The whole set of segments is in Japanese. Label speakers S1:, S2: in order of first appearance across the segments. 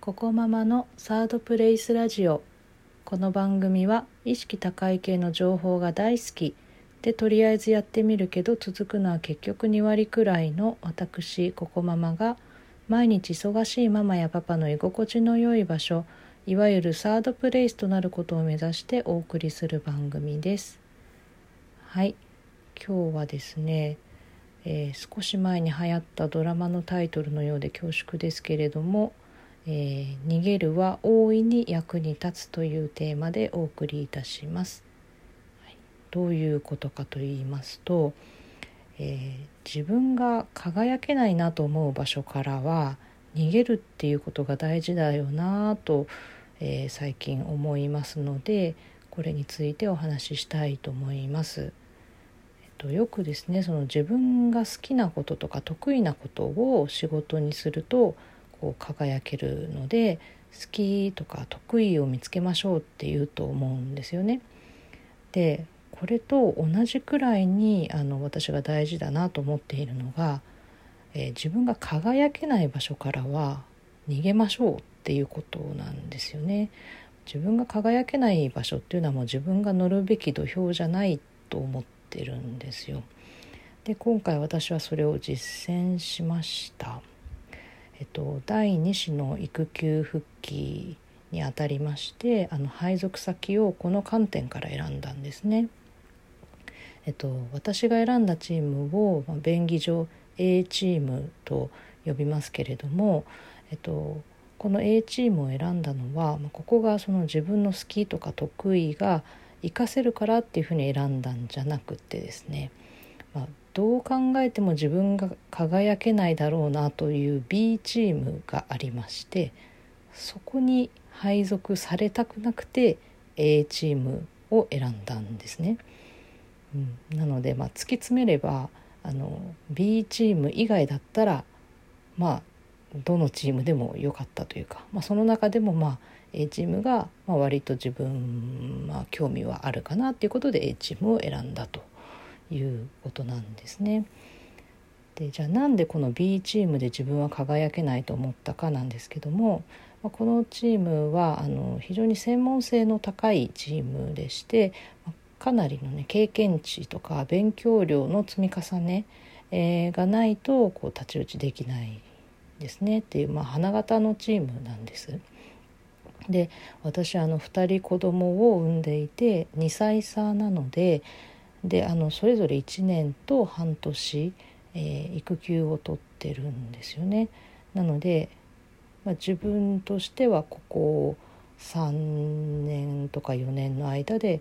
S1: ここママのサードプレイスラジオ。この番組は意識高い系の情報が大好き。でとりあえずやってみるけど続くのは結局2割くらいの私ここママが毎日忙しいママやパパの居心地の良い場所。いわゆるサードプレイスとなることを目指してお送りする番組です。はい。今日はですねえー、少し前に流行ったドラマのタイトルのようで恐縮ですけれどもえー、逃げるは大いに役に立つというテーマでお送りいたします。はい、どういうことかと言いますと、えー、自分が輝けないなと思う場所からは逃げるっていうことが大事だよなと、えー、最近思いますのでこれについてお話ししたいと思います。えっと、よくですねその自分が好きなこととか得意なことを仕事にするとこう輝けるので好きとか得意を見つけましょうって言うと思うんですよね。でこれと同じくらいにあの私が大事だなと思っているのが、えー、自分が輝けない場所からは逃げましょうっていうことなんですよね。自分が輝けない場所っていうのはもう自分が乗るべき土俵じゃないと思ってるんですよ。で今回私はそれを実践しました。えっと、第2子の育休復帰にあたりましてあの配属先をこの観点から選んだんですね。えっと、私が選んだチームを、まあ、便宜上 A チームと呼びますけれども、えっと、この A チームを選んだのは、まあ、ここがその自分の好きとか得意が活かせるからっていうふうに選んだんじゃなくてですね、まあ、どう考えても自分が輝けないだろうなという B チームがありましてそこに配属されたくなくて A チームを選んだんですね。うん、なので、まあ、突き詰めればあの B チーム以外だったらまあどのチームでも良かったというか、まあ、その中でもまあ A チームがまあ割と自分、まあ、興味はあるかなっていうことで A チームを選んだということなんですね。でじゃあなんでこの B チームで自分は輝けないと思ったかなんですけどもこのチームはあの非常に専門性の高いチームでしてかなりの、ね、経験値とか勉強量の積み重ね、え、がないとこう太刀打ちできないですねっていう、まあ、花形のチームなんです。で私あの2人子供を産んでいて2歳差なのでであのそれぞれ1年と半年、えー、育休を取ってるんですよね。なので、まあ、自分としてはここ3年とか4年の間で、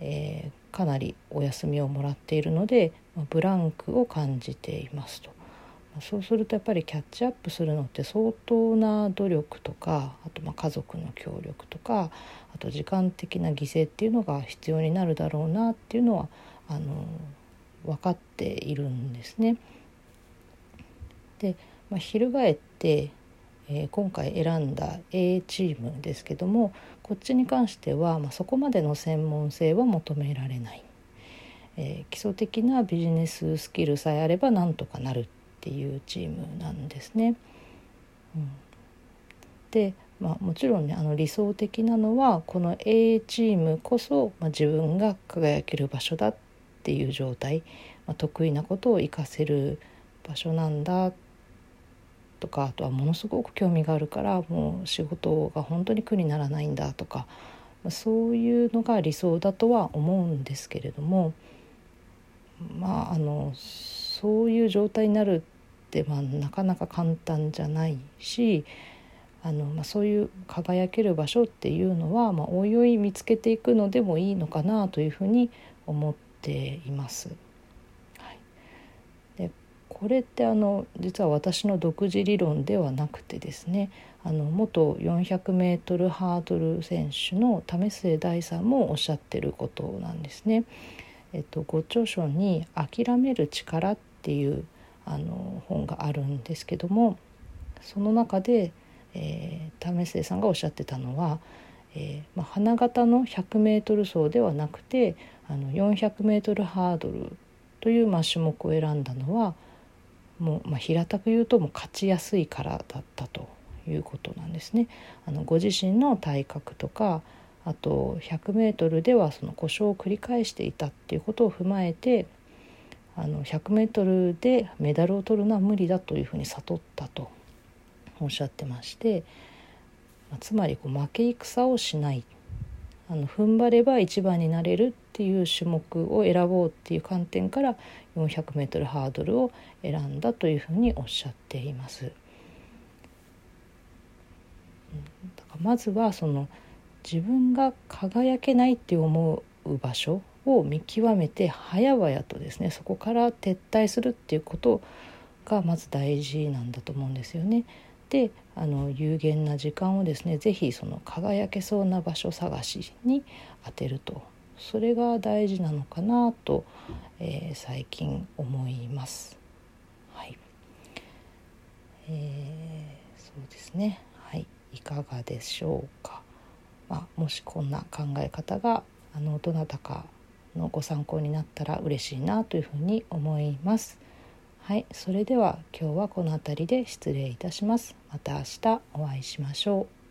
S1: えー、かなりお休みをもらっているので、まあ、ブランクを感じていますと。そうするとやっぱりキャッチアップするのって相当な努力とかあとまあ家族の協力とかあと時間的な犠牲っていうのが必要になるだろうなっていうのはあの分かっているんですね。で、まあ、翻って、えー、今回選んだ A チームですけどもこっちに関しては、まあ、そこまでの専門性は求められない、えー、基礎的なビジネススキルさえあればなんとかなるっていうチームなんですね。うん、でまあ、もちろんねあの理想的なのはこの A チームこそ、まあ、自分が輝ける場所だっっていう状態、まあ、得意なことを活かせる場所なんだとかあとはものすごく興味があるからもう仕事が本当に苦にならないんだとか、まあ、そういうのが理想だとは思うんですけれどもまああのそういう状態になるって、まあ、なかなか簡単じゃないしあの、まあ、そういう輝ける場所っていうのは、まあ、おいおい見つけていくのでもいいのかなというふうに思っっています。はい、でこれってあの実は私の独自理論ではなくてですねあの元 400m ハードル選手の為末大さんもおっしゃってることなんですね。えっと、ご著書に「諦める力」っていうあの本があるんですけどもその中で、えー、為末さんがおっしゃってたのは、えーまあ、花形の 100m 走ではなくてあの 400m ハードルという、まあ、種目を選んだのはもう、まあ、平たく言うともう勝ちやすいからだったということなんですね。あのご自身の体格とかあと 100m ではその故障を繰り返していたっていうことを踏まえてあの 100m でメダルを取るのは無理だというふうに悟ったとおっしゃってましてつまりこう負け戦をしないあの踏ん張れば一番になれるっていう種目を選ぼうっていう観点から 400m ハードルを選んだというふうにおっしゃっています。だからまずはその自分が輝けないって思う場所を見極めて早々とですねそこから撤退するっていうことがまず大事なんだと思うんですよね。であの有限な時間をですね是非その輝けそうな場所探しに当てるとそれが大事なのかなと、えー、最近思います。はい、えー、そうですね。はい、いかがでしょうか。まあ、もしこんな考え方があのどなたかのご参考になったら嬉しいなというふうに思います。はい、それでは今日はこの辺りで失礼いたします。また明日お会いしましょう。